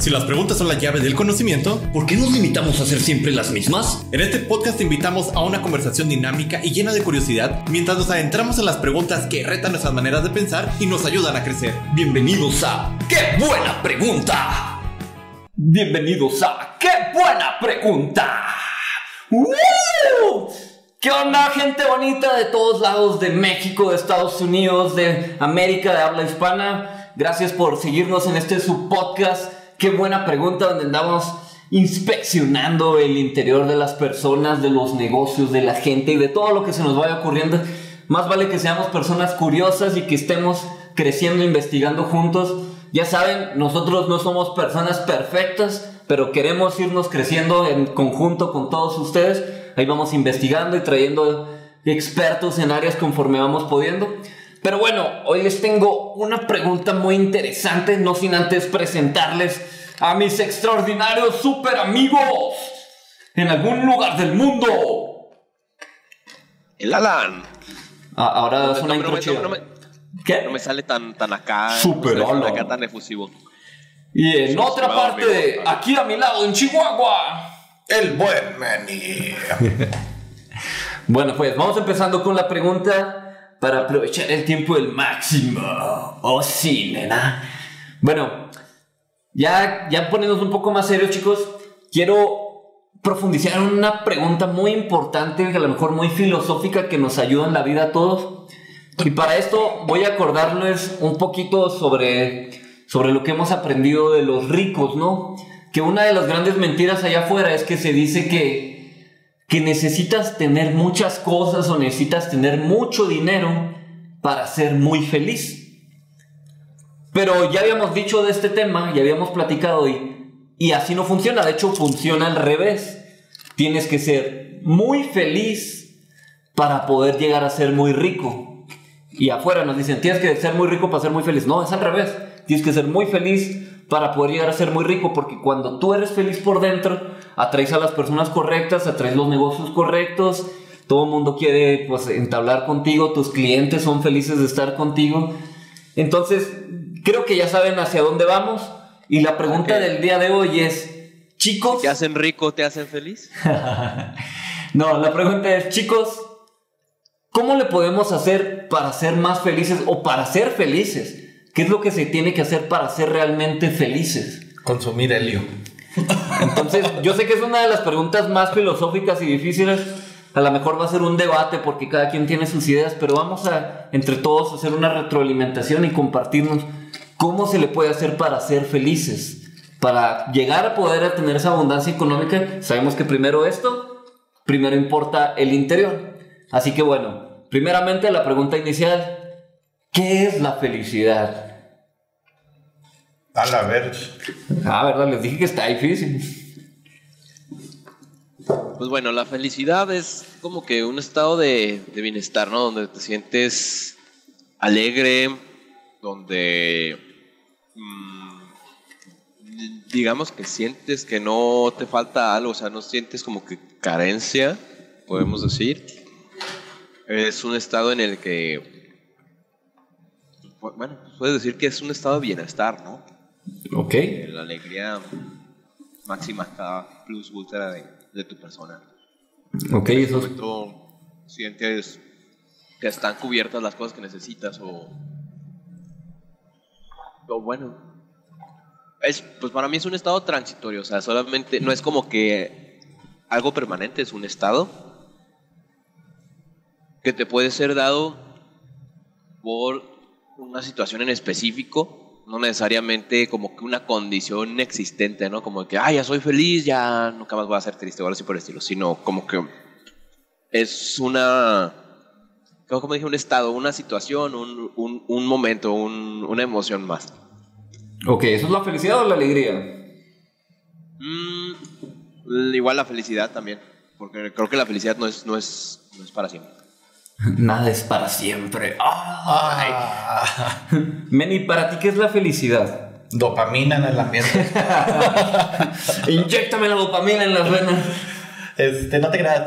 Si las preguntas son la llave del conocimiento, ¿por qué nos limitamos a hacer siempre las mismas? En este podcast te invitamos a una conversación dinámica y llena de curiosidad mientras nos adentramos en las preguntas que retan nuestras maneras de pensar y nos ayudan a crecer. Bienvenidos a ¡Qué buena pregunta! Bienvenidos a ¡Qué buena pregunta! ¡Uh! ¿Qué onda, gente bonita de todos lados de México, de Estados Unidos, de América, de habla hispana? Gracias por seguirnos en este subpodcast Qué buena pregunta donde andamos inspeccionando el interior de las personas, de los negocios, de la gente y de todo lo que se nos vaya ocurriendo. Más vale que seamos personas curiosas y que estemos creciendo, investigando juntos. Ya saben, nosotros no somos personas perfectas, pero queremos irnos creciendo en conjunto con todos ustedes. Ahí vamos investigando y trayendo expertos en áreas conforme vamos pudiendo. Pero bueno, hoy les tengo una pregunta muy interesante, no sin antes presentarles a mis extraordinarios super amigos en algún lugar del mundo. El Alan. Ah, ahora es una no, intro no, me, ¿Qué? No me sale tan, tan acá. Super no Alan. acá tan efusivo. Y en otra parte aquí a mi lado, en Chihuahua, el buen Manny. bueno, pues vamos empezando con la pregunta para aprovechar el tiempo del máximo. Oh, sí, nena. Bueno, ya, ya poniéndonos un poco más serios, chicos, quiero profundizar en una pregunta muy importante, a lo mejor muy filosófica, que nos ayuda en la vida a todos. Y para esto voy a acordarles un poquito sobre, sobre lo que hemos aprendido de los ricos, ¿no? Que una de las grandes mentiras allá afuera es que se dice que que necesitas tener muchas cosas o necesitas tener mucho dinero para ser muy feliz. Pero ya habíamos dicho de este tema, ya habíamos platicado y, y así no funciona, de hecho funciona al revés. Tienes que ser muy feliz para poder llegar a ser muy rico. Y afuera nos dicen, tienes que ser muy rico para ser muy feliz. No, es al revés. Tienes que ser muy feliz para poder llegar a ser muy rico, porque cuando tú eres feliz por dentro, atraes a las personas correctas, atraes los negocios correctos, todo el mundo quiere pues entablar contigo, tus clientes son felices de estar contigo. Entonces, creo que ya saben hacia dónde vamos y la pregunta del día de hoy es, chicos... ¿Te hacen rico, te hacen feliz? no, la pregunta es, chicos, ¿cómo le podemos hacer para ser más felices o para ser felices? ¿Qué es lo que se tiene que hacer para ser realmente felices? Consumir helio. Entonces, yo sé que es una de las preguntas más filosóficas y difíciles. A lo mejor va a ser un debate porque cada quien tiene sus ideas, pero vamos a, entre todos, hacer una retroalimentación y compartirnos cómo se le puede hacer para ser felices. Para llegar a poder tener esa abundancia económica, sabemos que primero esto, primero importa el interior. Así que bueno, primeramente la pregunta inicial, ¿Qué es la felicidad? A la ver. Ah, verdad, les dije que está difícil. Pues bueno, la felicidad es como que un estado de, bienestar, ¿no? Donde te sientes alegre, donde mm, digamos que sientes que no te falta algo, o sea, no sientes como que carencia, podemos decir. Es un estado en el que bueno, puedes decir que es un estado de bienestar, ¿no? Ok. La alegría máxima cada plus ultra de, tu persona. Ok, eso es... Tú sientes que están cubiertas las cosas que necesitas o... O bueno, es, pues para mí es un estado transitorio, o sea, solamente no es como que algo permanente, es un estado que te puede ser dado por una situación en específico, no necesariamente como que una condición existente, ¿no? Como que, ah, ya soy feliz, ya nunca más voy a ser triste o algo así por el estilo, sino como que es una, como dije, un estado, una situación, un, un, un momento, un, una emoción más. Ok, ¿eso es la felicidad o la alegría? Mm, igual la felicidad también, porque creo que la felicidad no es, no es, no es para siempre. Nada es para siempre. Ay. Meni, ¿para ti qué es la felicidad? Dopamina en el ambiente. Inyectame la dopamina en las venas. Este, no te creas.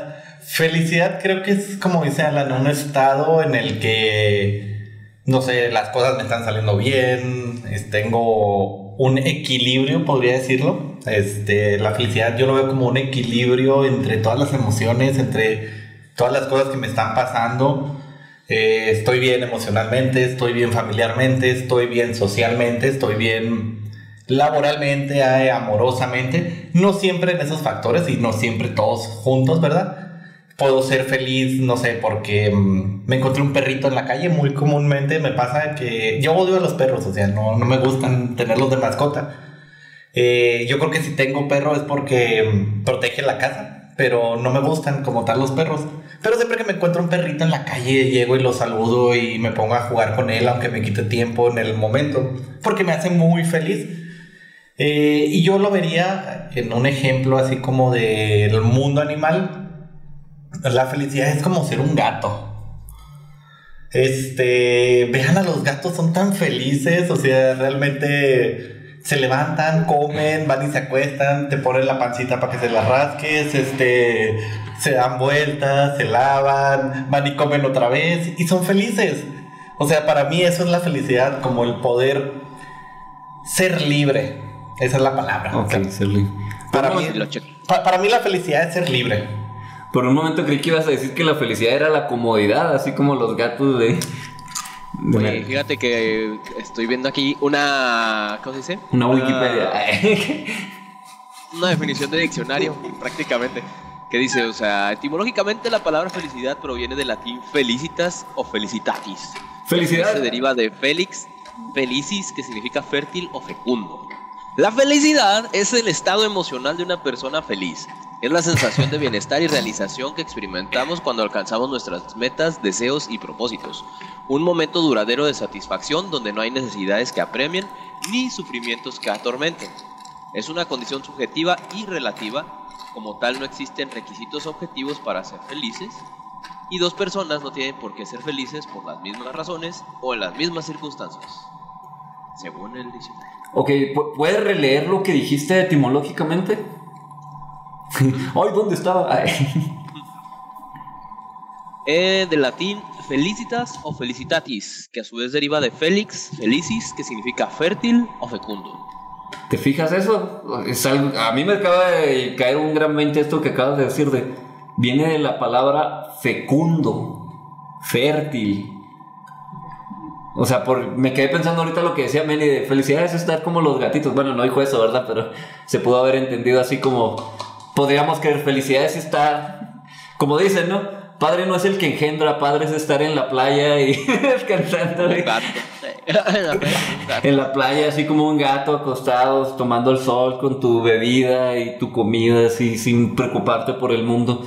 Felicidad creo que es como dice Alan, un estado en el que, no sé, las cosas me están saliendo bien, tengo un equilibrio, podría decirlo. Este, la felicidad yo lo veo como un equilibrio entre todas las emociones, entre todas las cosas que me están pasando. Eh, estoy bien emocionalmente, estoy bien familiarmente, estoy bien socialmente, estoy bien laboralmente, eh, amorosamente. No siempre en esos factores y no siempre todos juntos, ¿verdad? puedo ser feliz, no sé, porque mm, me encontré un perrito en la calle. Muy comúnmente me pasa que yo odio a los perros, o sea, no, no me gustan tenerlos de mascota. Eh, yo creo que si tengo perro es porque mm, protege la casa, pero no me gustan como tal los perros. Pero siempre que me encuentro un perrito en la calle, llego y lo saludo y me pongo a jugar con él, aunque me quite tiempo en el momento, porque me hace muy feliz. Eh, y yo lo vería en un ejemplo así como del mundo animal, la felicidad es como ser un gato. Este, vean a los gatos, son tan felices, o sea, realmente se levantan, comen, van y se acuestan, te ponen la pancita para que se la rasques, este, se dan vueltas, se lavan, van y comen otra vez y son felices. O sea, para mí eso es la felicidad, como el poder ser libre. Esa es la palabra. Ok, ser libre. Para mí, para mí la felicidad es ser libre. Por un momento creí que ibas a decir que la felicidad era la comodidad, así como los gatos de. Fíjate que estoy viendo aquí una. ¿Cómo se dice? Una, Wikipedia. una definición de diccionario, prácticamente. Que dice, o sea, etimológicamente la palabra felicidad proviene del latín felicitas o felicitatis. Felicidad. Se deriva de felix, felicis, que significa fértil o fecundo. La felicidad es el estado emocional de una persona feliz. Es la sensación de bienestar y realización que experimentamos cuando alcanzamos nuestras metas, deseos y propósitos. Un momento duradero de satisfacción donde no hay necesidades que apremien ni sufrimientos que atormenten. Es una condición subjetiva y relativa. Como tal no existen requisitos objetivos para ser felices. Y dos personas no tienen por qué ser felices por las mismas razones o en las mismas circunstancias. Según el diccionario. Ok, ¿puedes releer lo que dijiste etimológicamente? Ay, ¿dónde estaba? eh, del latín felicitas o felicitatis, que a su vez deriva de felix, felicis, que significa fértil o fecundo. ¿Te fijas eso? a mí me acaba de caer un gran mente esto que acabas de decir de viene de la palabra fecundo, fértil. O sea, por, me quedé pensando ahorita lo que decía Meli de felicidades es estar como los gatitos. Bueno, no dijo eso, ¿verdad? Pero se pudo haber entendido así como podríamos creer felicidades es estar, como dicen, ¿no? Padre no es el que engendra, padre es estar en la playa y descansando. en la playa, así como un gato acostado, tomando el sol con tu bebida y tu comida, así sin preocuparte por el mundo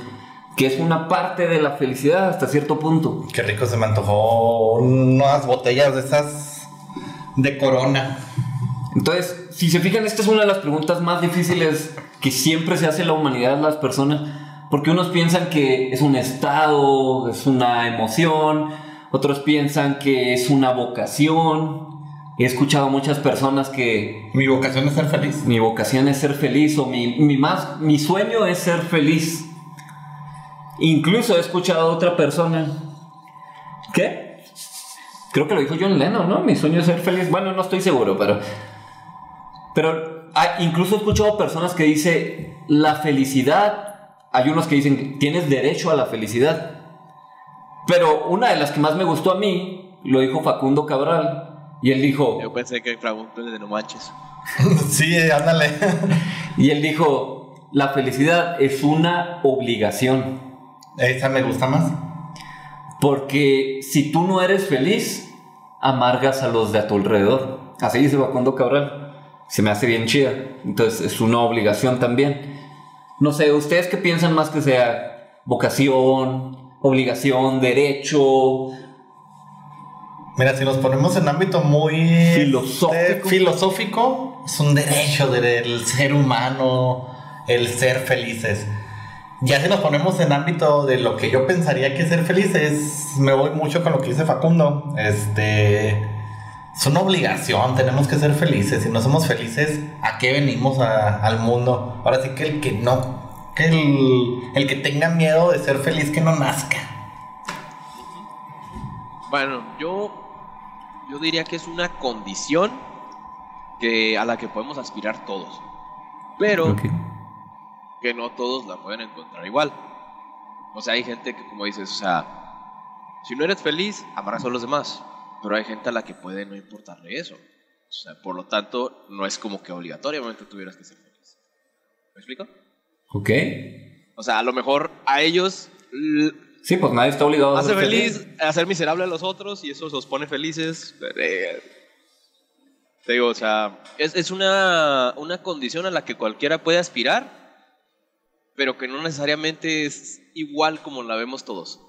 que es una parte de la felicidad hasta cierto punto. Qué rico se me antojó unas botellas de esas de corona. Entonces, si se fijan, esta es una de las preguntas más difíciles que siempre se hace la humanidad, las personas, porque unos piensan que es un estado, es una emoción, otros piensan que es una vocación. He escuchado a muchas personas que... Mi vocación es ser feliz. Mi vocación es ser feliz o mi, mi, más, mi sueño es ser feliz. Incluso he escuchado a otra persona. ¿Qué? Creo que lo dijo John Lennon, ¿no? Mi sueño es ser feliz. Bueno, no estoy seguro, pero. Pero incluso he escuchado personas que dicen la felicidad. Hay unos que dicen tienes derecho a la felicidad. Pero una de las que más me gustó a mí lo dijo Facundo Cabral. Y él dijo. Yo pensé que preguntó de no manches. sí, ándale. y él dijo: La felicidad es una obligación. Esa me gusta más. Porque si tú no eres feliz, amargas a los de a tu alrededor. Así dice Facundo Cabral. Se me hace bien chida. Entonces es una obligación también. No sé, ¿ustedes qué piensan más que sea vocación, obligación, derecho? Mira, si nos ponemos en ámbito muy filosófico, filosófico es un derecho del ser humano el ser felices. Ya si nos ponemos en ámbito de lo que yo pensaría que ser feliz es, me voy mucho con lo que dice Facundo. Este, es una obligación, tenemos que ser felices. Si no somos felices, ¿a qué venimos al mundo? Ahora sí que el que no, que el, el que tenga miedo de ser feliz, que no nazca. Bueno, yo, yo diría que es una condición que, a la que podemos aspirar todos. Pero que no todos la pueden encontrar igual. O sea, hay gente que, como dices, o sea, si no eres feliz, amarás a los demás. Pero hay gente a la que puede no importarle eso. O sea, por lo tanto, no es como que obligatoriamente tuvieras que ser feliz. ¿Me explico? Ok. O sea, a lo mejor a ellos Sí, pues nadie está obligado a ser feliz hacer miserable a los otros y eso los pone felices. Eh, te digo, o sea, es, es una, una condición a la que cualquiera puede aspirar, pero que no necesariamente es igual como la vemos todos.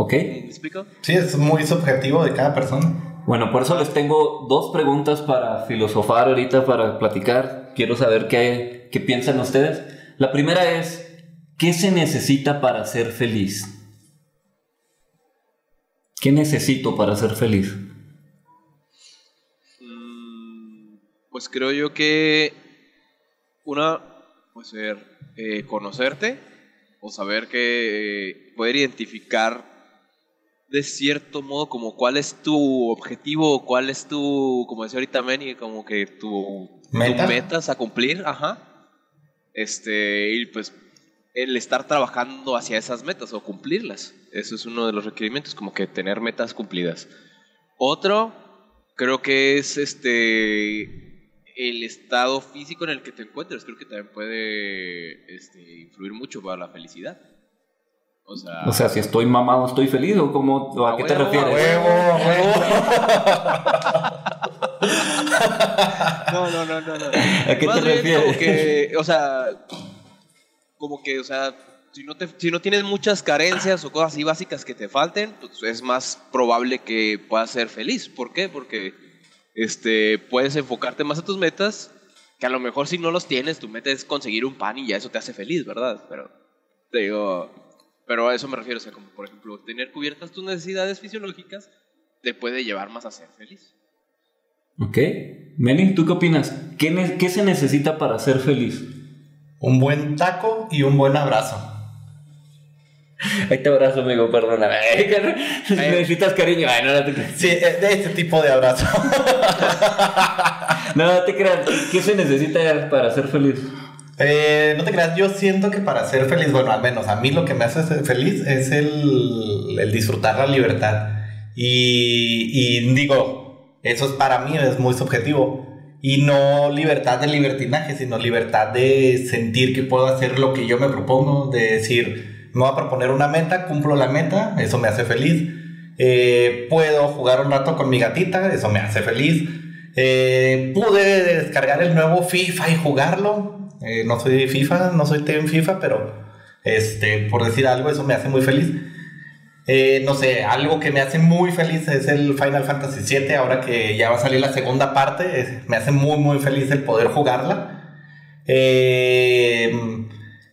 Ok. ¿Me explico? Sí, es muy subjetivo de cada persona. Bueno, por eso les tengo dos preguntas para filosofar ahorita, para platicar. Quiero saber qué, qué piensan ustedes. La primera es, ¿qué se necesita para ser feliz? ¿Qué necesito para ser feliz? Mm, Pues creo yo que una, pues ser, eh, conocerte o saber que eh, poder identificar de cierto modo como cuál es tu objetivo cuál es tu, como decía ahorita Manny, como que tu, tu ¿Meta? metas a cumplir, ajá. Este, y pues el estar trabajando hacia esas metas o cumplirlas. Eso es uno de los requerimientos, como que tener metas cumplidas. Otro, creo que es este el estado físico en el que te encuentres. Creo que también puede este, influir mucho para la felicidad. O sea, O sea, si estoy mamado, ¿estoy feliz o, cómo, o a A qué te refieres? a Huevo, huevo. no, no, no, no, no. ¿A qué Más te bien refieres? Como que, o sea, como que, o sea, si no, te, si no tienes muchas carencias o cosas así básicas que te falten, pues es más probable que puedas ser feliz. ¿Por qué? Porque este, puedes enfocarte más a tus metas, que a lo mejor si no los tienes, tu meta es conseguir un pan y ya eso te hace feliz, ¿verdad? Pero, te digo, pero a eso me refiero, o sea, como por ejemplo, tener cubiertas tus necesidades fisiológicas te puede llevar más a ser feliz. Ok. Meli, ¿tú qué opinas? ¿Qué, ne- qué se necesita para ser feliz? Un buen taco y un buen abrazo. Ahí te abrazo, amigo, perdóname. Necesitas cariño. Ay, no, no te creas. Sí, eh, de este tipo de abrazo. No, no te creas. ¿Qué se necesita para ser feliz? Eh, no te creas, yo siento que para ser feliz, bueno, al menos a mí lo que me hace ser feliz es el, el disfrutar la libertad. Y, y digo, eso es para mí, es muy subjetivo. Y no libertad de libertinaje, sino libertad de sentir que puedo hacer lo que yo me propongo, de decir, me voy a proponer una meta, cumplo la meta, eso me hace feliz. Eh, puedo jugar un rato con mi gatita, eso me hace feliz. Eh, pude descargar el nuevo FIFA y jugarlo. Eh, no soy FIFA, no soy team FIFA, pero este, por decir algo, eso me hace muy feliz. Eh, no sé, algo que me hace muy feliz es el Final Fantasy VII, ahora que ya va a salir la segunda parte, me hace muy, muy feliz el poder jugarla. Eh,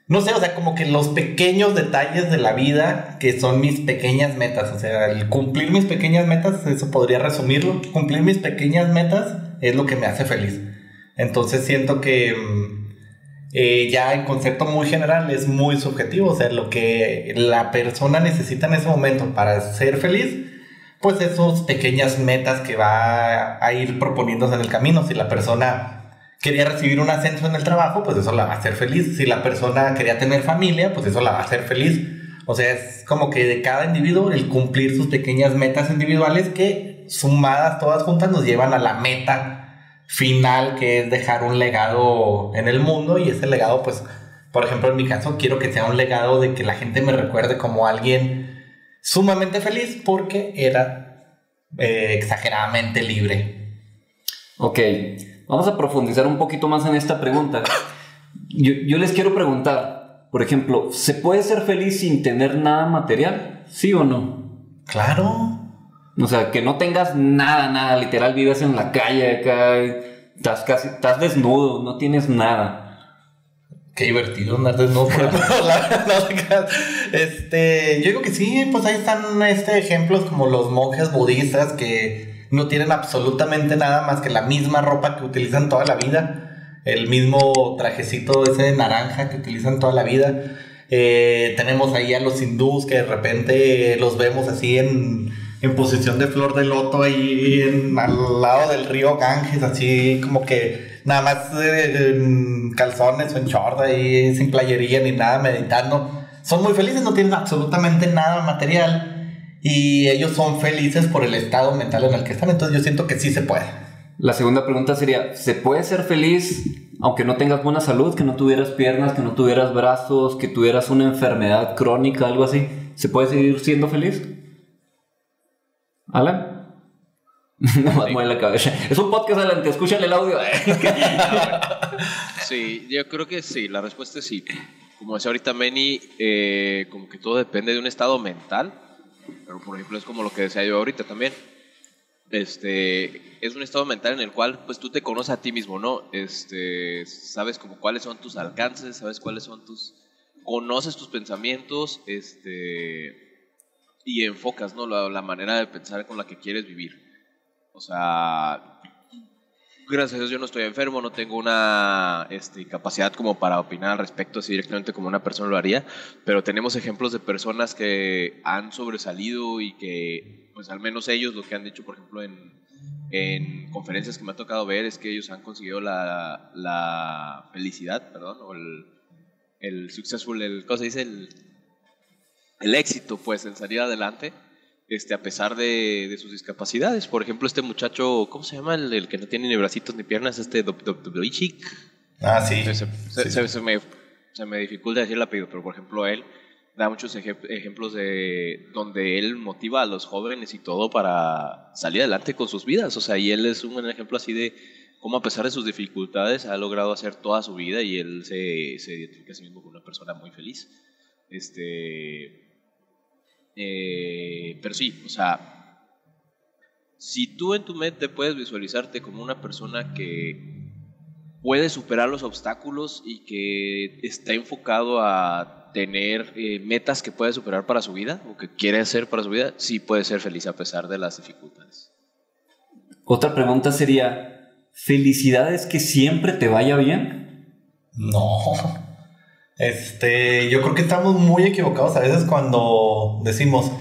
no sé, o sea, como que los pequeños detalles de la vida que son mis pequeñas metas, o sea, el cumplir mis pequeñas metas, eso podría resumirlo, cumplir mis pequeñas metas es lo que me hace feliz. Entonces siento que mm, eh, ya en concepto muy general es muy subjetivo, o sea, lo que la persona necesita en ese momento para ser feliz, pues esas pequeñas metas que va a ir proponiéndose en el camino. Si la persona quería recibir un ascenso en el trabajo, pues eso la va a hacer feliz. Si la persona quería tener familia, pues eso la va a hacer feliz. O sea, es como que de cada individuo el cumplir sus pequeñas metas individuales que sumadas todas juntas nos llevan a la meta final que es dejar un legado en el mundo y ese legado pues por ejemplo en mi caso quiero que sea un legado de que la gente me recuerde como alguien sumamente feliz porque era eh, exageradamente libre Ok, vamos a profundizar un poquito más en esta pregunta. Yo, yo les quiero preguntar, por ejemplo, ¿se puede ser feliz sin tener nada material? ¿Sí o no? claro O sea, que no tengas nada, nada, literal, vives en la calle acá, estás casi, estás desnudo, no tienes nada. Qué divertido andar desnudo por. Este, yo digo que sí, pues ahí están este, ejemplos como los monjes budistas que no tienen absolutamente nada más que la misma ropa que utilizan toda la vida, el mismo trajecito ese de naranja que utilizan toda la vida. Eh, tenemos ahí a los hindús que de repente los vemos así en en posición de flor de loto ahí al lado del río Ganges, así como que nada más eh, en calzones o en short ahí sin playería ni nada, meditando. Son muy felices, no tienen absolutamente nada material y ellos son felices por el estado mental en el que están, entonces yo siento que sí se puede. La segunda pregunta sería, ¿se puede ser feliz aunque no tengas buena salud, que no tuvieras piernas, que no tuvieras brazos, que tuvieras una enfermedad crónica, algo así? ¿Se puede seguir siendo feliz? ¿Alan? Nomás mueve la cabeza. Es un podcast, Alan, te escuchan el audio. Sí, yo creo que sí, la respuesta es sí. Como decía ahorita Meni, eh, como que todo depende de un estado mental, pero por ejemplo es como lo que decía yo ahorita también. Este, es un estado mental en el cual pues tú te conoces a ti mismo, ¿no? Este, sabes como cuáles son tus alcances, sabes cuáles son tus conoces tus pensamientos, este y enfocas, ¿no? La, la manera de pensar con la que quieres vivir. O sea, gracias a Dios yo no estoy enfermo, no tengo una este, capacidad como para opinar al respecto así directamente como una persona lo haría, pero tenemos ejemplos de personas que han sobresalido y que, pues al menos ellos lo que han dicho, por ejemplo, en, en conferencias que me ha tocado ver es que ellos han conseguido la, la felicidad, perdón, o el, el successful, el, ¿cómo se dice? El, el éxito, pues, en salir adelante este, a pesar de, de sus discapacidades. Por ejemplo, este muchacho, ¿cómo se llama? El, el que no tiene ni bracitos ni piernas, este Dobrovichik. Ah, sí. Se, se- Sí. se- se me, se me dificulta decir el apellido, pero por ejemplo, él da muchos eje- ejemplos de donde él motiva a los jóvenes y todo para salir adelante con sus vidas. O sea, y él es un ejemplo así de cómo a pesar de sus dificultades ha logrado hacer toda su vida y él se, se identifica a sí mismo como una persona muy feliz. Este, eh, pero sí, o sea, si tú en tu mente puedes visualizarte como una persona que puede superar los obstáculos y que está enfocado a tener eh, metas que puede superar para su vida o que quiere hacer para su vida, sí puede ser feliz a pesar de las dificultades. Otra pregunta sería, ¿felicidad es que siempre te vaya bien? No. Este, yo creo que estamos muy equivocados a veces cuando decimos,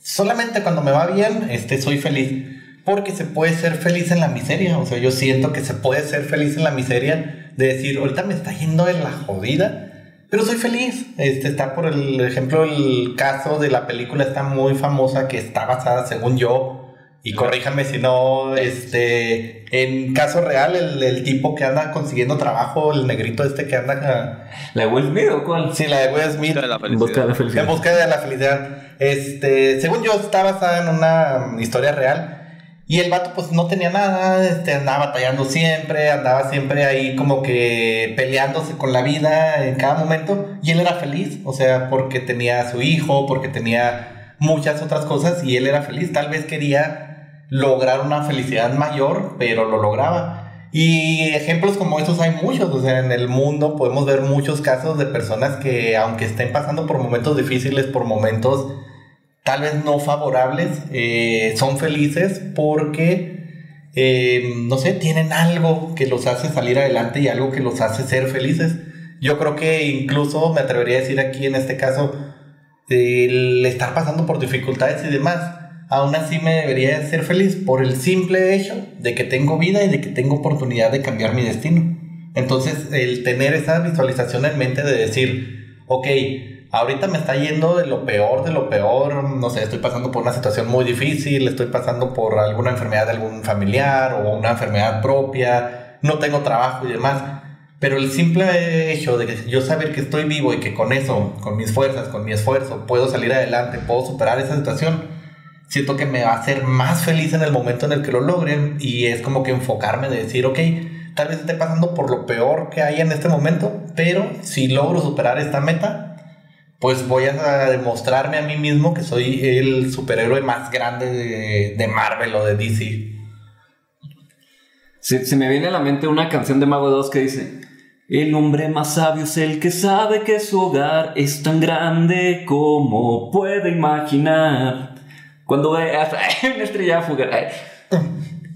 solamente cuando me va bien, este, soy feliz. Porque se puede ser feliz en la miseria. O sea, yo siento que se puede ser feliz en la miseria de decir, ahorita me está yendo en la jodida, pero soy feliz. Este está por el ejemplo, el caso de la película está muy famosa que está basada, según yo, y corríjame si no, este, en caso real, el, el tipo que anda consiguiendo trabajo, el negrito este que anda, ¿La de Will Smith o cuál? sí, la de Will Smith, De la En busca de la felicidad. felicidad. en busca de la felicidad. Este, según yo, está basada en una historia real. Y el vato, pues no tenía nada, este, andaba batallando siempre, andaba siempre ahí como que peleándose con la vida en cada momento. Y él era feliz, o sea, porque tenía a su hijo, porque tenía muchas otras cosas y él era feliz. Tal vez quería lograr una felicidad mayor, pero lo lograba. Y ejemplos como esos hay muchos, o sea, en el mundo podemos ver muchos casos de personas que aunque estén pasando por momentos difíciles, por momentos tal vez no favorables, eh, son felices porque, eh, no sé, tienen algo que los hace salir adelante y algo que los hace ser felices. Yo creo que incluso me atrevería a decir aquí en este caso, el estar pasando por dificultades y demás, aún así me debería ser feliz por el simple hecho de que tengo vida y de que tengo oportunidad de cambiar mi destino. Entonces, el tener esa visualización en mente de decir, ok, ahorita me está yendo de lo peor, de lo peor, no sé, estoy pasando por una situación muy difícil, estoy pasando por alguna enfermedad de algún familiar o una enfermedad propia, no tengo trabajo y demás. Pero el simple hecho de que yo saber que estoy vivo y que con eso, con mis fuerzas, con mi esfuerzo, puedo salir adelante, puedo superar esa situación, siento que me va a hacer más feliz en el momento en el que lo logren y es como que enfocarme de decir, ok, tal vez esté pasando por lo peor que hay en este momento, pero si logro superar esta meta, pues voy a demostrarme a mí mismo que soy el superhéroe más grande de, de Marvel o de DC. Se, se me viene a la mente una canción de Mago 2 que dice: El hombre más sabio es el que sabe que su hogar es tan grande como puede imaginar. Cuando ve hasta una estrella fugaz.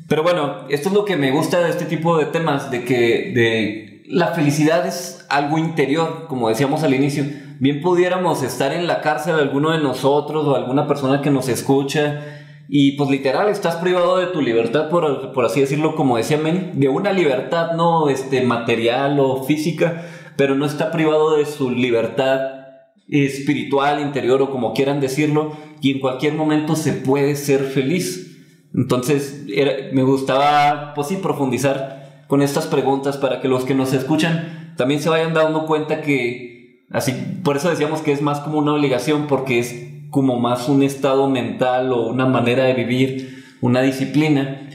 Pero bueno, esto es lo que me gusta de este tipo de temas, de que de la felicidad es algo interior, como decíamos al inicio. Bien pudiéramos estar en la cárcel alguno de nosotros o alguna persona que nos escucha y pues literal estás privado de tu libertad, por, por así decirlo, como decía Men, de una libertad no este, material o física, pero no está privado de su libertad espiritual, interior o como quieran decirlo, y en cualquier momento se puede ser feliz. Entonces me gustaba, pues profundizar con estas preguntas para que los que nos escuchan también se vayan dando cuenta que, así, por eso decíamos que es más como una obligación, porque es como más un estado mental o una manera de vivir, una disciplina.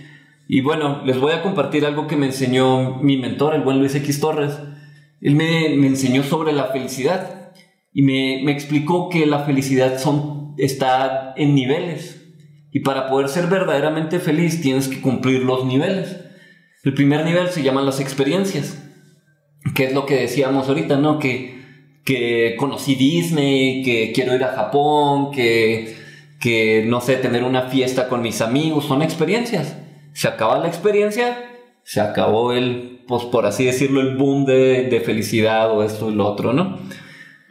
Y bueno, les voy a compartir algo que me enseñó mi mentor, el buen Luis X Torres. Él me, enseñó sobre la felicidad y me, me, explicó que la felicidad son, está en niveles. Y para poder ser verdaderamente feliz tienes que cumplir los niveles. El primer nivel se llaman las experiencias, que es lo que decíamos ahorita, ¿no? Que, que conocí Disney, que quiero ir a Japón, que, que, no sé, tener una fiesta con mis amigos, son experiencias. Se acaba la experiencia, se acabó el, pues por así decirlo, el boom de, de felicidad o esto y lo otro, ¿no?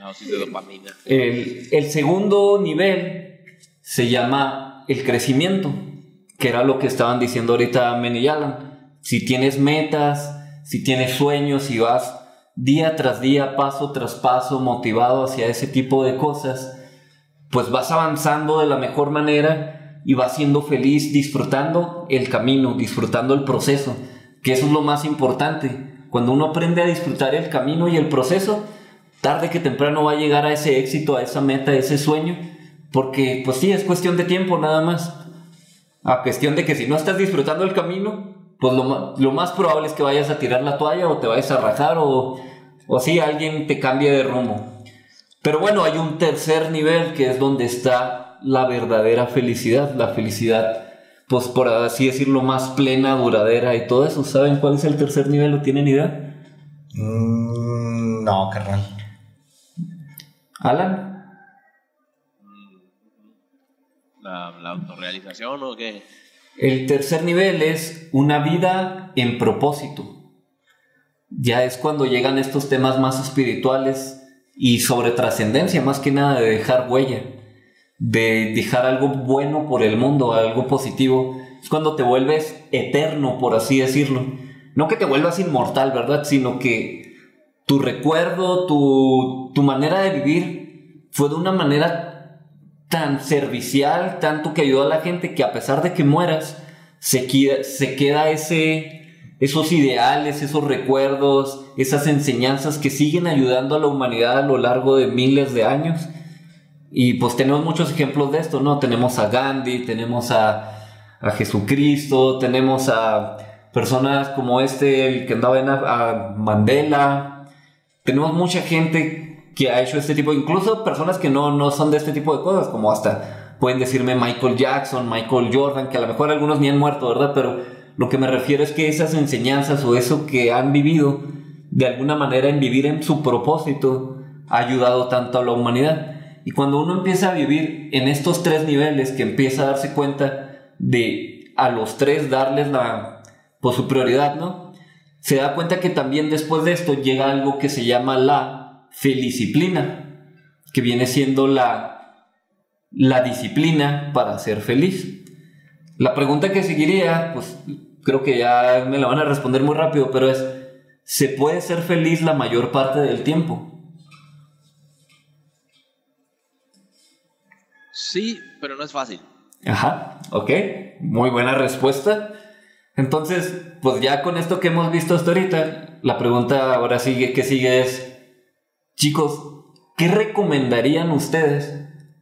No, sí, de dopamina. El, el segundo nivel se llama el crecimiento, que era lo que estaban diciendo ahorita Men y Alan. Si tienes metas, si tienes sueños y vas día tras día, paso tras paso, motivado hacia ese tipo de cosas, pues vas avanzando de la mejor manera y vas siendo feliz disfrutando el camino, disfrutando el proceso, que eso es lo más importante. Cuando uno aprende a disfrutar el camino y el proceso, tarde que temprano va a llegar a ese éxito, a esa meta, a ese sueño, porque, pues sí, es cuestión de tiempo nada más. A cuestión de que si no estás disfrutando el camino, pues lo, lo más probable es que vayas a tirar la toalla o te vayas a rajar o, o si alguien te cambie de rumbo. Pero bueno, hay un tercer nivel que es donde está la verdadera felicidad, la felicidad, pues por así decirlo, más plena, duradera y todo eso. ¿Saben cuál es el tercer nivel? ¿Lo tienen idea? Mm, no, carnal. ¿Alan? la, autorrealización o qué? El tercer nivel es una vida en propósito. Ya es cuando llegan estos temas más espirituales y sobre trascendencia, más que nada de dejar huella, de dejar algo bueno por el mundo, algo positivo. Es cuando te vuelves eterno, por así decirlo. No que te vuelvas inmortal, ¿verdad? Sino que tu recuerdo, tu, tu manera de vivir fue de una manera tan servicial, tanto que ayudó a la gente, que a pesar de que mueras, se queda, se queda ese, esos ideales, esos recuerdos, esas enseñanzas que siguen ayudando a la humanidad a lo largo de miles de años. Y pues tenemos muchos ejemplos de esto, ¿no? Tenemos a Gandhi, tenemos a, a Jesucristo, tenemos a personas como este, el que andaba en a Mandela. Tenemos mucha gente que ha hecho este tipo, incluso personas que no, no son de este tipo de cosas, como hasta pueden decirme Michael Jackson, Michael Jordan, que a lo mejor algunos ni han muerto, ¿verdad? Pero lo que me refiero es que esas enseñanzas o eso que han vivido, de alguna manera en vivir en su propósito, ha ayudado tanto a la humanidad. Y cuando uno empieza a vivir en estos tres niveles, que empieza a darse cuenta de a los tres darles la, pues, su prioridad, ¿no? Se da cuenta que también después de esto llega algo que se llama la felicisciplina, que viene siendo la, la disciplina para ser feliz. La pregunta que seguiría, pues creo que ya me la van a responder muy rápido, pero es, ¿se puede ser feliz la mayor parte del tiempo? Sí, pero no es fácil. Ajá, ok, muy buena respuesta. Entonces, pues ya con esto que hemos visto hasta ahorita, la pregunta ahora sigue, que sigue es, Chicos, ¿qué recomendarían ustedes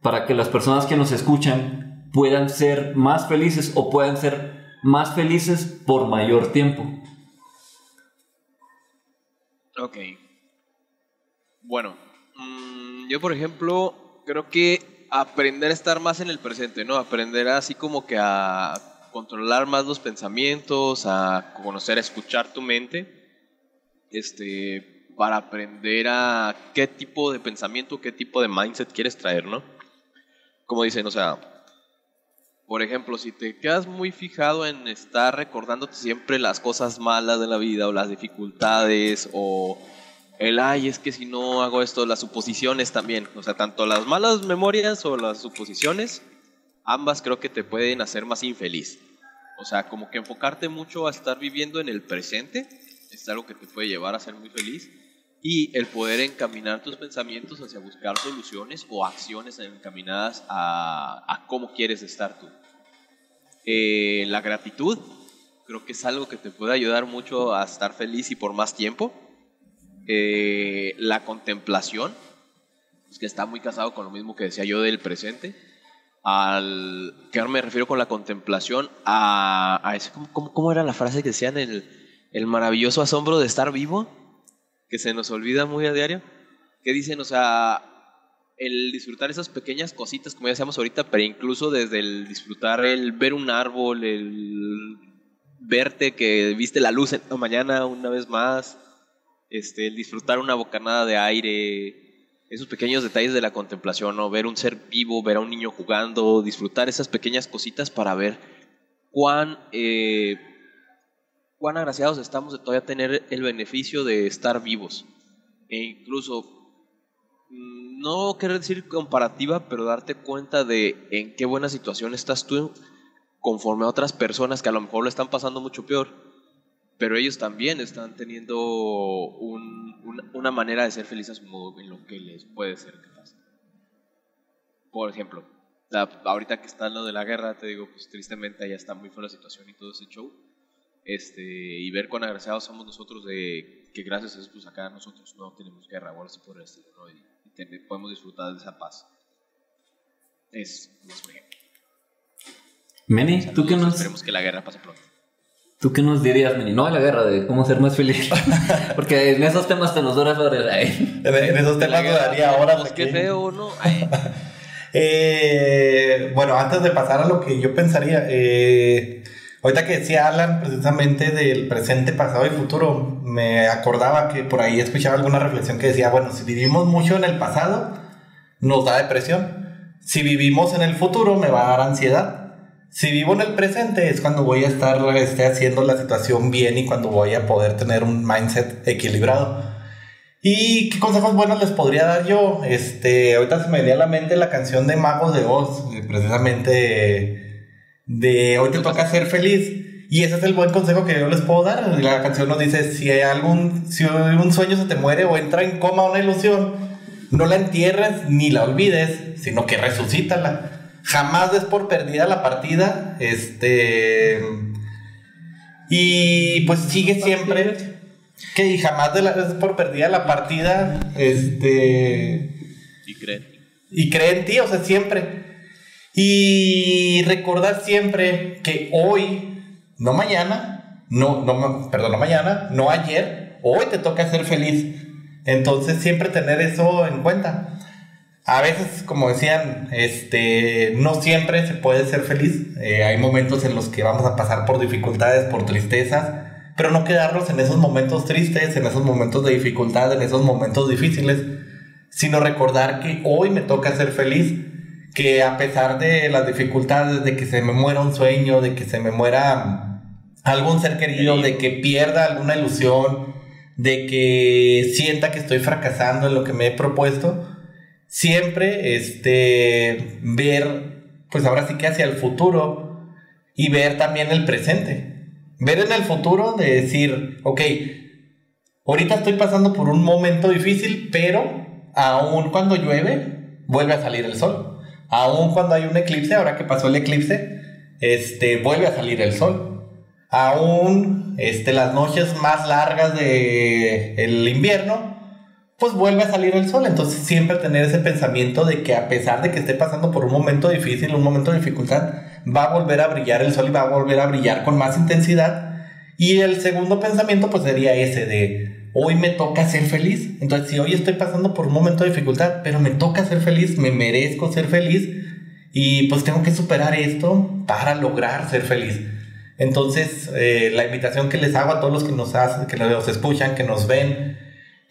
para que las personas que nos escuchan puedan ser más felices o puedan ser más felices por mayor tiempo? Ok. Bueno, mm, yo por ejemplo creo que aprender a estar más en el presente, ¿no? Aprender así como que a controlar más los pensamientos, a conocer, a escuchar tu mente. Este, para aprender a qué tipo de pensamiento, qué tipo de mindset quieres traer, ¿no? Como dicen, o sea, por ejemplo, si te quedas muy fijado en estar recordándote siempre las cosas malas de la vida o las dificultades o el ay, es que si no hago esto, las suposiciones también, o sea, tanto las malas memorias o las suposiciones ambas creo que te pueden hacer más infeliz. O sea, como que enfocarte mucho a estar viviendo en el presente es algo que te puede llevar a ser muy feliz y el poder encaminar tus pensamientos hacia buscar soluciones o acciones encaminadas a, cómo quieres estar tú. Eh, la gratitud creo que es algo que te puede ayudar mucho a estar feliz y por más tiempo. Eh, la contemplación, es que está muy casado con lo mismo que decía yo del presente. Al que ahora me refiero con la contemplación a, a ese, ¿cómo, ¿cómo, era la frase que decían el, el maravilloso asombro de estar vivo? Que se nos olvida muy a diario. Que dicen, o sea, el disfrutar esas pequeñas cositas, como ya decíamos ahorita, pero incluso desde el disfrutar el ver un árbol, el verte que viste la luz en la mañana una vez más, este, el disfrutar una bocanada de aire, esos pequeños detalles de la contemplación, ¿no? ver un ser vivo, ver a un niño jugando, disfrutar esas pequeñas cositas para ver cuán, eh, cuán agraciados estamos de todavía tener el beneficio de estar vivos. E incluso no quiero decir comparativa, pero darte cuenta de en qué buena situación estás tú conforme a otras personas que a lo mejor lo están pasando mucho peor, pero ellos también están teniendo una manera de ser felices en lo que les puede ser que pase. Por ejemplo, ahorita que está lo de la guerra, te digo, pues tristemente ya está muy fea la situación y todo ese show. Este, y ver cuán agraciados somos nosotros de que gracias a eso, pues acá nosotros no tenemos guerra o algo así por el estilo, ¿no? podemos disfrutar de esa paz. Es un ejemplo. Meni, ¿tú qué nos...? Esperemos que la guerra pase pronto. ¿Tú qué nos dirías, Meni? No a la guerra, de cómo ser más feliz. Porque en esos temas te nos duras horas. En, en esos temas daría horas. Pues qué feo, ¿no? eh, bueno, antes de pasar a lo que yo pensaría, eh, ahorita que decía Alan precisamente del presente, pasado y futuro, me acordaba que por ahí escuchaba alguna reflexión que decía, bueno, si vivimos mucho en el pasado, nos da depresión. Si vivimos en el futuro, me va a dar ansiedad. Si vivo en el presente es cuando voy a estar este, haciendo la situación bien y cuando voy a poder tener un mindset equilibrado. ¿Y qué consejos buenos les podría dar yo? Este, ahorita se me venía a la mente la canción de Magos de Oz, eh, precisamente de Hoy te toca ser feliz. Y ese es el buen consejo que yo les puedo dar. La canción nos dice, si hay algún, si un sueño se te muere o entra en coma una ilusión, no la entierres ni la olvides, sino que resucítala. Jamás des por perdida la partida. Este. Y pues sigue siempre. Que y jamás des por perdida la partida. Este. Y cree. Y cree en ti, o sea, siempre. Y recordar siempre que hoy no mañana, no, no, perdón, no mañana, no ayer, hoy te toca ser feliz. Entonces siempre tener eso en cuenta. A veces, como decían, este, no siempre se puede ser feliz. Eh, hay momentos en los que vamos a pasar por dificultades, por tristezas, pero no quedarnos en esos momentos tristes, en esos momentos de dificultad, en esos momentos difíciles, sino recordar que hoy me toca ser feliz, que a pesar de las dificultades, de que se me muera un sueño, de que se me muera algún ser querido, de que pierda alguna ilusión, de que sienta que estoy fracasando en lo que me he propuesto, siempre este, ver, pues ahora sí que hacia el futuro y ver también el presente. Ver en el futuro de decir, ok, ahorita estoy pasando por un momento difícil, pero aún cuando llueve, vuelve a salir el sol. Aún cuando hay un eclipse, ahora que pasó el eclipse, este, vuelve a salir el sol aún este, las noches más largas del el invierno, pues vuelve a salir el sol. Entonces siempre tener ese pensamiento de que a pesar de que esté pasando por un momento difícil, un momento de dificultad, va a volver a brillar el sol y va a volver a brillar con más intensidad. Y el segundo pensamiento pues sería ese de hoy me toca ser feliz. Entonces si hoy estoy pasando por un momento de dificultad, pero me toca ser feliz, me merezco ser feliz y pues tengo que superar esto para lograr ser feliz. Entonces, eh, la invitación que les hago a todos los que nos hacen, que nos escuchan, que nos ven,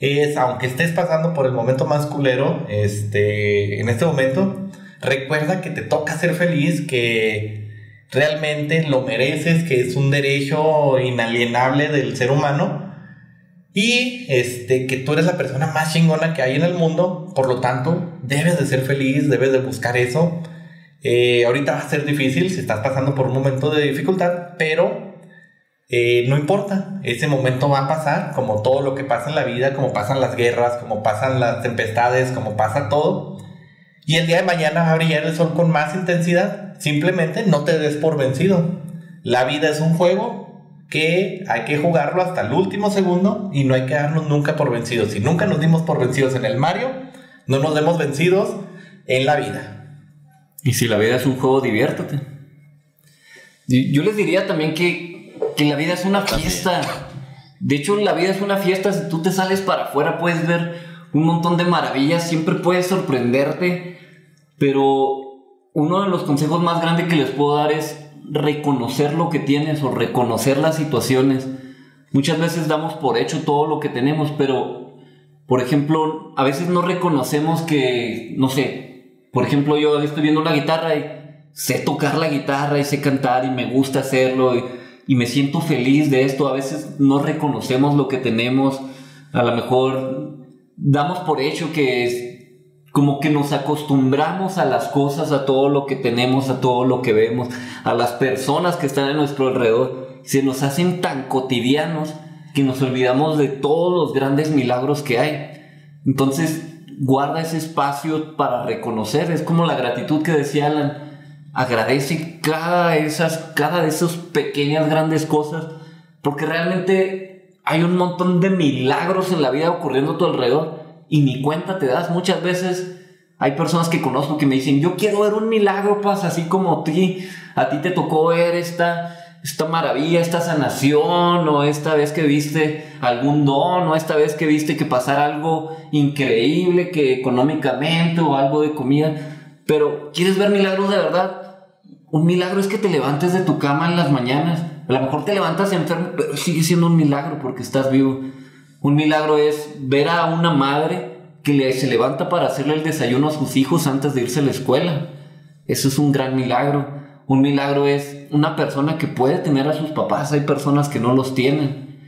es, aunque estés pasando por el momento más culero, este, en este momento, recuerda que te toca ser feliz, que realmente lo mereces, que es un derecho inalienable del ser humano. Y este, que tú eres la persona más chingona que hay en el mundo, por lo tanto, debes de ser feliz, debes de buscar eso. Eh, ahorita va a ser difícil si estás pasando por un momento de dificultad, pero eh, no importa, ese momento va a pasar, como todo lo que pasa en la vida, como pasan las guerras, como pasan las tempestades, como pasa todo. Y el día de mañana va a brillar el sol con más intensidad. Simplemente no te des por vencido. La vida es un juego que hay que jugarlo hasta el último segundo y no hay que darnos nunca por vencidos. Si nunca nos dimos por vencidos en el Mario, no nos demos vencidos en la vida. Y si la vida es un juego, diviértete. Yo les diría también que que la vida es una fiesta. De hecho, la vida es una fiesta. Si tú te sales para afuera, puedes ver un montón de maravillas. Siempre puedes sorprenderte. Pero uno de los consejos más grandes que les puedo dar es reconocer lo que tienes o reconocer las situaciones. Muchas veces damos por hecho todo lo que tenemos, pero, por ejemplo, a veces no reconocemos que, no sé, por ejemplo, yo estoy viendo una guitarra y sé tocar la guitarra y sé cantar y me gusta hacerlo. Y, y me siento feliz de esto. A veces no reconocemos lo que tenemos, a lo mejor damos por hecho que es como que nos acostumbramos a las cosas, a todo lo que tenemos, a todo lo que vemos, a las personas que están a nuestro alrededor. Se nos hacen tan cotidianos que nos olvidamos de todos los grandes milagros que hay. Entonces, guarda ese espacio para reconocer. Es como la gratitud que decía Alan agradece cada, esas, cada de esas pequeñas, grandes cosas, porque realmente hay un montón de milagros en la vida ocurriendo a tu alrededor y ni cuenta te das. Muchas veces hay personas que conozco que me dicen, yo quiero ver un milagro, paz, así como a ti, a ti te tocó ver esta, esta maravilla, esta sanación, o esta vez que viste algún don, o esta vez que viste que pasara algo increíble, que económicamente, o algo de comida. Pero, ¿quieres ver milagros de verdad? Un milagro es que te levantes de tu cama en las mañanas. A lo mejor te levantas enfermo, pero sigue siendo un milagro porque estás vivo. Un milagro es ver a una madre que se levanta para hacerle el desayuno a sus hijos antes de irse a la escuela. Eso es un gran milagro. Un milagro es una persona que puede tener a sus papás. Hay personas que no los tienen.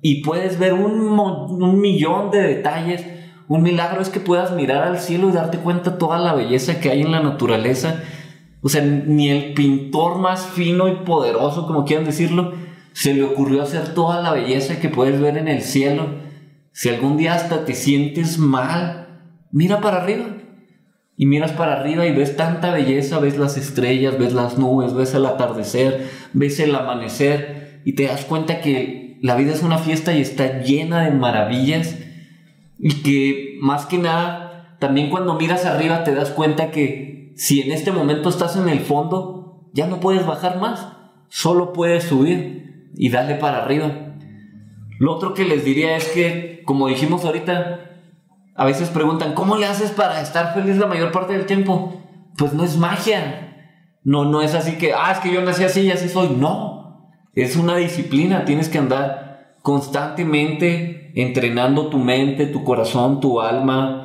Y puedes ver un, un millón de detalles. Un milagro es que puedas mirar al cielo y darte cuenta toda la belleza que hay en la naturaleza o sea, ni el pintor más fino y poderoso, como quieran decirlo, se le ocurrió hacer toda la belleza que puedes ver en el cielo. Si algún día hasta te sientes mal, mira para arriba. Y miras para arriba y ves tanta belleza, ves las estrellas, ves las nubes, ves el atardecer, ves el amanecer y te das cuenta que la vida es una fiesta y está llena de maravillas y que más que nada, también cuando miras arriba te das cuenta que si en este momento estás en el fondo, ya no puedes bajar más, solo puedes subir y darle para arriba. Lo otro que les diría es que, como dijimos ahorita, a veces preguntan, ¿cómo le haces para estar feliz la mayor parte del tiempo? Pues no es magia. No, no es así que, ah, es que yo nací así y así soy. No, es una disciplina. Tienes que andar constantemente entrenando tu mente, tu corazón, tu alma,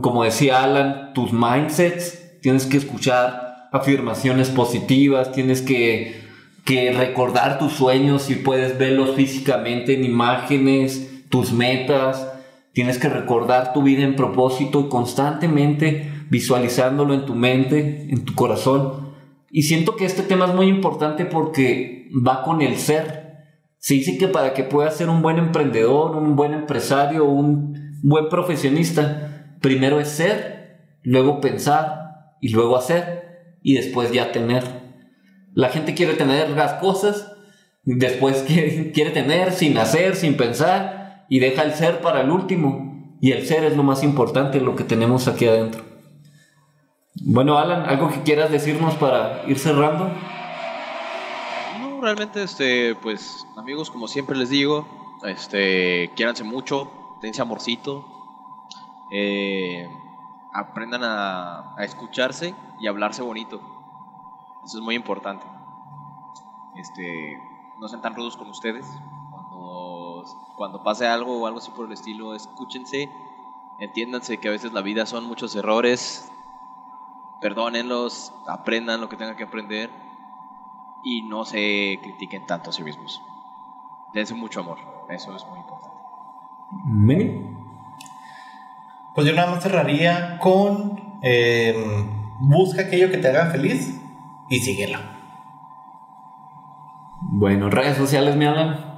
como decía Alan, tus mindsets tienes que escuchar afirmaciones positivas, tienes que, recordar tus sueños y puedes verlos físicamente en imágenes, tus metas, tienes que recordar tu vida en propósito y constantemente visualizándolo en tu mente, en tu corazón. Y siento que este tema es muy importante porque va con el ser. Se dice que para que puedas ser un buen emprendedor, un buen empresario, un buen profesionista, primero es ser, luego pensar, y luego hacer y después ya tener. La gente quiere tener las cosas, después quiere, quiere tener sin hacer, sin pensar y deja el ser para el último. Y el ser es lo más importante, lo que tenemos aquí adentro. Bueno, Alan, ¿algo que quieras decirnos para ir cerrando? No, realmente, este, pues, amigos, como siempre les digo, este, quiéranse mucho, dense amorcito. Eh, aprendan a, escucharse y hablarse bonito. Eso es muy importante. Este, no sean tan rudos con ustedes. Cuando, pase algo o algo así por el estilo, escúchense, entiéndanse que a veces la vida son muchos errores, perdónenlos, aprendan lo que tengan que aprender y no se critiquen tanto a sí mismos. Dense mucho amor, eso es muy importante. Pues yo nada más cerraría con em, busca aquello que te haga feliz y síguelo. Bueno, redes sociales, mi Alan.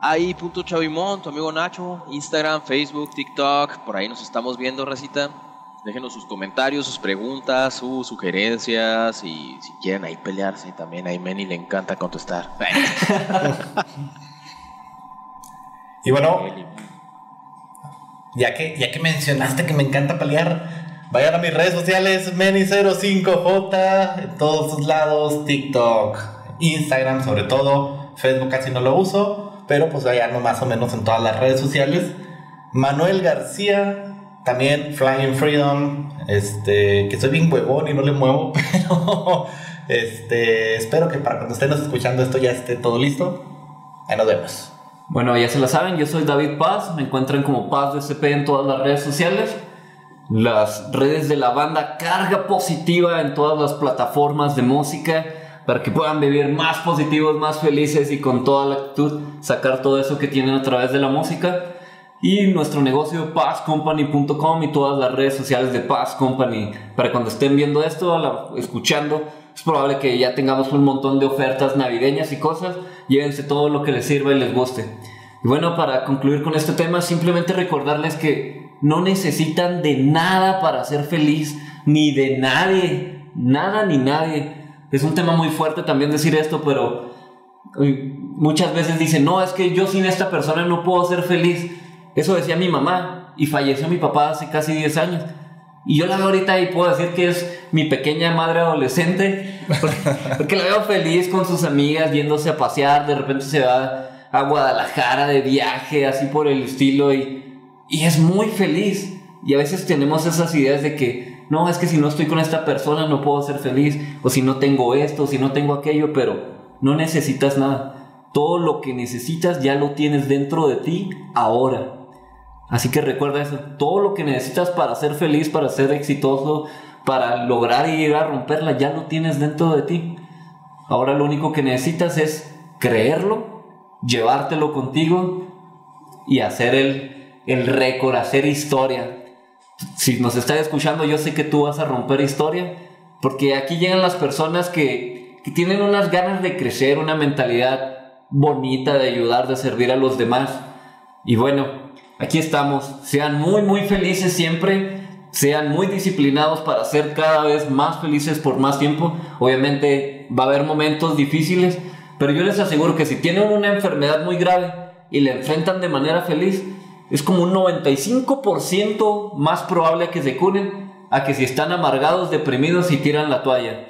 Ahí, punto Chavimón, tu amigo Nacho, Instagram, Facebook, TikTok, por ahí nos estamos viendo, Recita. Déjenos sus comentarios, sus preguntas, sus sugerencias y si quieren ahí pelearse también. A Meni le encanta contestar. y bueno, ya que, ya que mencionaste que me encanta pelear, vayan a mis redes sociales, Meni05J, en todos sus lados, TikTok, Instagram sobre todo, Facebook casi no lo uso, pero pues vayan más o menos en todas las redes sociales. Manuel García, también Flying Freedom, este, que soy bien huevón y no le muevo, pero este, espero que para cuando estén escuchando esto ya esté todo listo. Ahí nos vemos. Bueno, ya se la saben, yo soy David Paz, me encuentran como Paz de CP en todas las redes sociales. Las redes de la banda Carga Positiva en todas las plataformas de música para que puedan vivir más positivos, más felices y con toda la actitud sacar todo eso que tienen a través de la música. Y nuestro negocio pazcompany.com y todas las redes sociales de Paz Company. Para cuando estén viendo esto, escuchando, es probable que ya tengamos un montón de ofertas navideñas y cosas. Llévense todo lo que les sirva y les guste. Y bueno, para concluir con este tema, simplemente recordarles que no necesitan de nada para ser feliz, ni de nadie, nada ni nadie. Es un tema muy fuerte también decir esto, pero muchas veces dicen, no, es que yo sin esta persona no puedo ser feliz. Eso decía mi mamá y falleció mi papá hace casi 10 años. Y yo la veo ahorita y puedo decir que es mi pequeña madre adolescente, porque, la veo feliz con sus amigas, yéndose a pasear, de repente se va a Guadalajara de viaje, así por el estilo, y, y es muy feliz. Y a veces tenemos esas ideas de que, no, es que si no estoy con esta persona no puedo ser feliz, o si no tengo esto, o si no tengo aquello, pero no necesitas nada. Todo lo que necesitas ya lo tienes dentro de ti ahora. Así que recuerda eso, todo lo que necesitas para ser feliz, para ser exitoso, para lograr ir a romperla, ya lo tienes dentro de ti. Ahora lo único que necesitas es creerlo, llevártelo contigo y hacer el, el récord, hacer historia. Si nos estás escuchando, yo sé que tú vas a romper historia, porque aquí llegan las personas que, que tienen unas ganas de crecer, una mentalidad bonita de ayudar, de servir a los demás. Y bueno, aquí estamos. Sean muy, muy felices siempre. Sean muy disciplinados para ser cada vez más felices por más tiempo. Obviamente va a haber momentos difíciles, pero yo les aseguro que si tienen una enfermedad muy grave y la enfrentan de manera feliz, es como un 95% más probable que se curen a que si están amargados, deprimidos y tiran la toalla.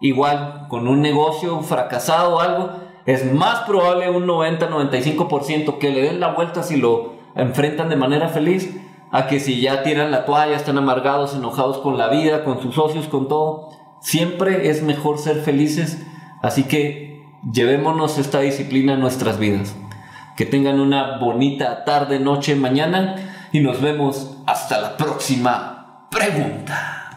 Igual, con un negocio fracasado o algo, es más probable un 90-95% que le den la vuelta si lo enfrentan de manera feliz a que si ya tiran la toalla, están amargados, enojados con la vida, con sus socios, con todo. Siempre es mejor ser felices, así que llevémonos esta disciplina a nuestras vidas. Que tengan una bonita tarde, noche, mañana y nos vemos hasta la próxima pregunta.